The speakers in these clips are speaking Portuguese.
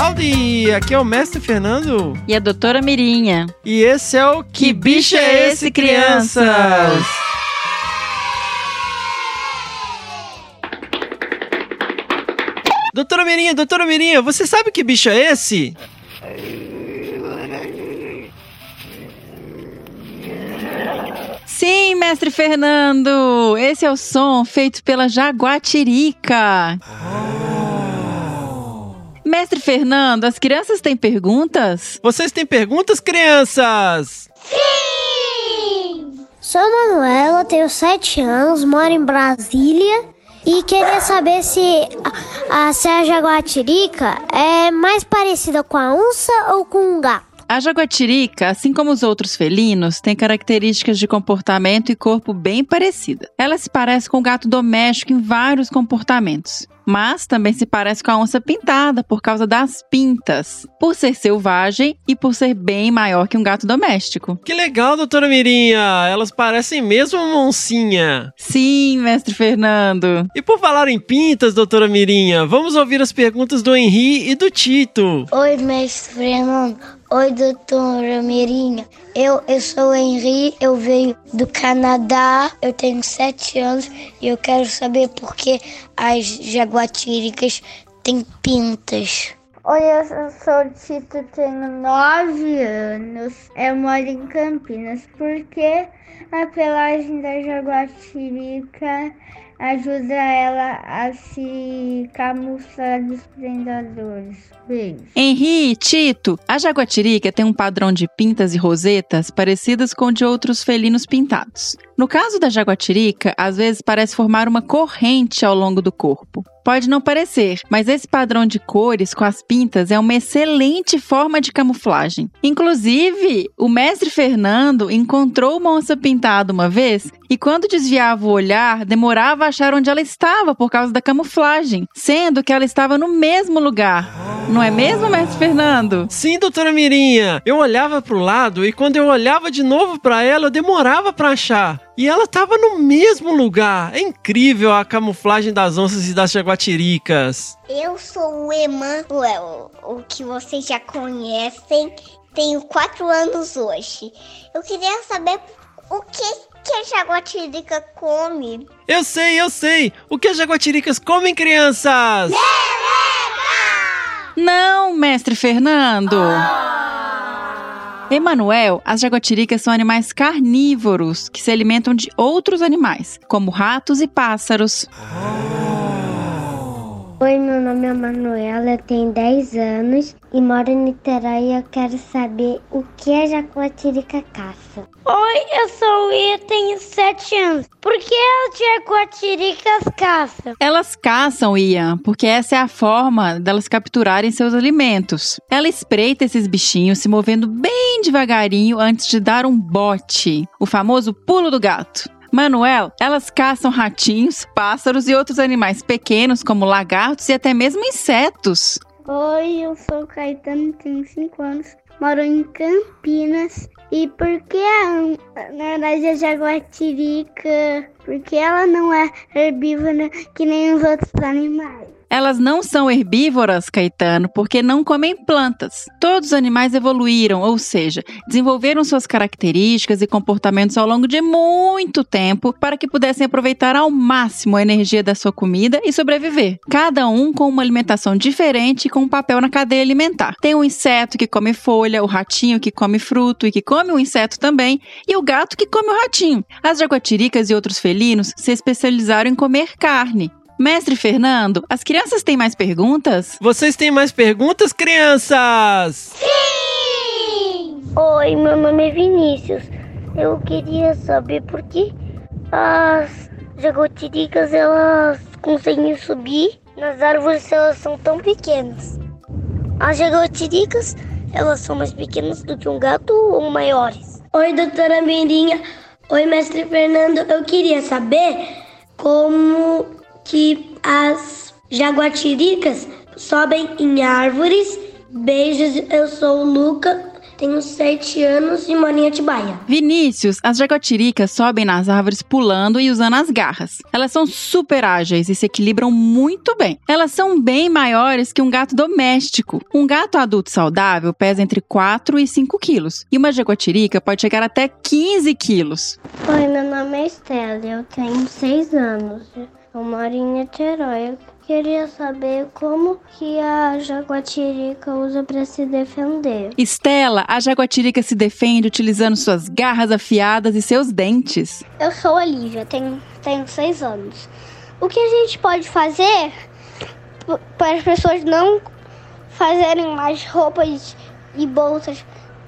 Howdy! Aqui é o Mestre Fernando. E a doutora Mirinha. E esse é o Que, que Bicho é Esse, crianças? doutora Mirinha, doutora Mirinha, você sabe que bicho é esse? Sim, mestre Fernando! Esse é o som feito pela jaguatirica. Oh. Mestre Fernando, as crianças têm perguntas? Vocês têm perguntas, crianças? Sim! Sou Manuela, tenho 7 anos, moro em Brasília e queria saber se a, a, se a jaguatirica é mais parecida com a onça ou com um gato. A jaguatirica, assim como os outros felinos, tem características de comportamento e corpo bem parecidas. Ela se parece com o gato doméstico em vários comportamentos mas também se parece com a onça pintada por causa das pintas, por ser selvagem e por ser bem maior que um gato doméstico. Que legal, doutora Mirinha! Elas parecem mesmo uma oncinha. Sim, mestre Fernando. E por falar em pintas, doutora Mirinha, vamos ouvir as perguntas do Henri e do Tito. Oi, mestre Fernando. Oi, doutora Mirinha. Eu, eu sou o Henri, eu venho do Canadá, eu tenho sete anos e eu quero saber por que as jaguatiricas têm pintas. Oi, eu sou o Tito, tenho nove anos, eu moro em Campinas. Por que a pelagem da jaguatirica ajuda ela a se camuflar dos predadores. Beijo. Henri, Tito, a jaguatirica tem um padrão de pintas e rosetas parecidas com o de outros felinos pintados. No caso da jaguatirica, às vezes parece formar uma corrente ao longo do corpo. Pode não parecer, mas esse padrão de cores com as pintas é uma excelente forma de camuflagem. Inclusive, o mestre Fernando encontrou uma onça pintada uma vez e quando desviava o olhar, demorava a achar onde ela estava por causa da camuflagem, sendo que ela estava no mesmo lugar. Não é mesmo, mestre Fernando? Sim, doutora Mirinha. Eu olhava para o lado e quando eu olhava de novo para ela, eu demorava para achar. E ela estava no mesmo lugar. É incrível a camuflagem das onças e das jaguatiricas. Eu sou o Emanuel, o que vocês já conhecem. Tenho quatro anos hoje. Eu queria saber o que que a jaguatirica come? Eu sei, eu sei. O que as jaguatiricas comem, crianças? Não, mestre Fernando. Oh. Emanuel, as jaguatiricas são animais carnívoros que se alimentam de outros animais, como ratos e pássaros. Oi, meu nome é Manuela, eu tenho 10 anos e moro em Niterói e eu quero saber o que a jaguatirica caça. Oi, eu sou o Ia, tenho 7 anos. Por que as jaguatiricas caçam? Elas caçam, Ian, porque essa é a forma delas capturarem seus alimentos. Ela espreita esses bichinhos se movendo bem devagarinho antes de dar um bote, o famoso pulo do gato. Manuel, elas caçam ratinhos, pássaros e outros animais pequenos, como lagartos e até mesmo insetos. Oi, eu sou Caetano, tenho 5 anos, moro em Campinas. E por que a, na verdade a jaguatirica? Porque ela não é herbívora que nem os outros animais. Elas não são herbívoras, Caetano, porque não comem plantas. Todos os animais evoluíram, ou seja, desenvolveram suas características e comportamentos ao longo de muito tempo para que pudessem aproveitar ao máximo a energia da sua comida e sobreviver. Cada um com uma alimentação diferente e com um papel na cadeia alimentar. Tem o inseto que come folha, o ratinho que come fruto e que come o inseto também, e o gato que come o ratinho. As jaguatiricas e outros felinos se especializaram em comer carne. Mestre Fernando, as crianças têm mais perguntas? Vocês têm mais perguntas, crianças? Sim! Oi, meu nome é Vinícius. Eu queria saber por que as jaguatiricas elas conseguem subir nas árvores se elas são tão pequenas. As jaguatiricas, elas são mais pequenas do que um gato ou maiores? Oi, doutora Mirinha. Oi, mestre Fernando. Eu queria saber como que as jaguatiricas sobem em árvores. Beijos, eu sou o Luca tenho sete anos e moro em Atibaia. Vinícius, as jaguatiricas sobem nas árvores pulando e usando as garras. Elas são super ágeis e se equilibram muito bem. Elas são bem maiores que um gato doméstico. Um gato adulto saudável pesa entre 4 e 5 quilos. E uma jaguatirica pode chegar até 15 quilos. Oi, meu nome é Estela, eu tenho seis anos. Eu moro em Niterói. Queria saber como que a jaguatirica usa para se defender. Estela, a jaguatirica se defende utilizando suas garras afiadas e seus dentes. Eu sou Olivia, tenho, tenho seis anos. O que a gente pode fazer para as pessoas não fazerem mais roupas e bolsas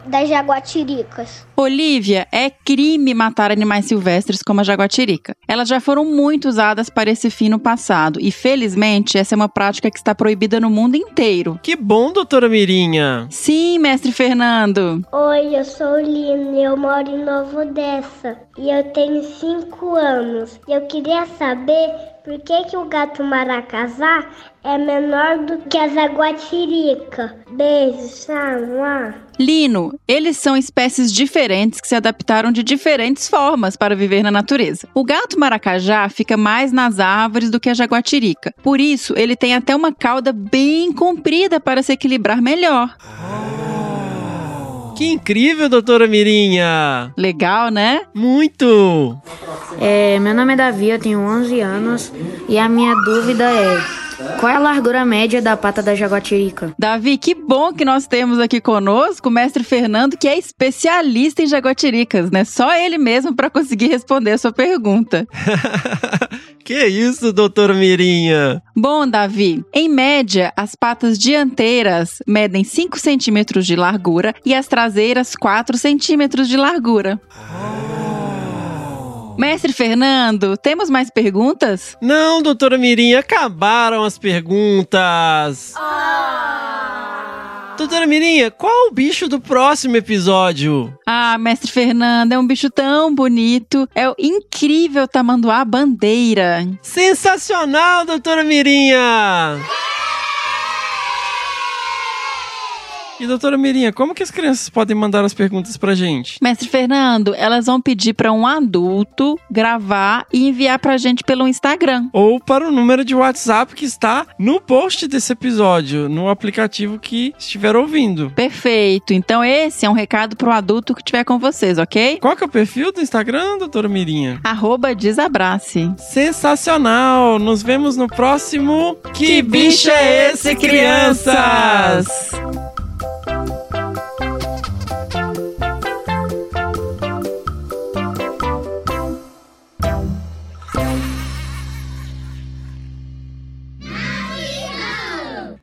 das jaguatiricas? Olivia, é crime matar animais silvestres como a jaguatirica. Elas já foram muito usadas para esse fim no passado e, felizmente, essa é uma prática que está proibida no mundo inteiro. Que bom, doutora Mirinha. Sim, mestre Fernando. Oi, eu sou Lina e eu moro em Novo Odessa. E eu tenho 5 anos. E eu queria saber por que, que o gato maracazá é menor do que a zaguatirica. Beijo, tchau. Lino, eles são espécies diferentes que se adaptaram de diferentes formas para viver na natureza. O gato maracajá fica mais nas árvores do que a jaguatirica. Por isso, ele tem até uma cauda bem comprida para se equilibrar melhor. Que incrível, doutora Mirinha. Legal, né? Muito. É, meu nome é Davi, eu tenho 11 anos e a minha dúvida é: qual é a largura média da pata da jaguatirica? Davi, que bom que nós temos aqui conosco o mestre Fernando, que é especialista em jaguatiricas, né? Só ele mesmo para conseguir responder a sua pergunta. Que isso, doutora Mirinha? Bom, Davi, em média, as patas dianteiras medem 5 centímetros de largura e as traseiras 4 centímetros de largura. Mestre Fernando, temos mais perguntas? Não, doutora Mirinha, acabaram as perguntas. Doutora Mirinha, qual o bicho do próximo episódio? Ah, mestre Fernando, é um bicho tão bonito. É o incrível tamanduá bandeira. Sensacional, doutora Mirinha! E doutora Mirinha, como que as crianças podem mandar as perguntas pra gente? Mestre Fernando, elas vão pedir para um adulto gravar e enviar pra gente pelo Instagram. Ou para o número de WhatsApp que está no post desse episódio, no aplicativo que estiver ouvindo. Perfeito. Então esse é um recado pro adulto que estiver com vocês, ok? Qual que é o perfil do Instagram, doutora Mirinha? Arroba desabrace. Sensacional! Nos vemos no próximo Que Bicho é Esse, crianças?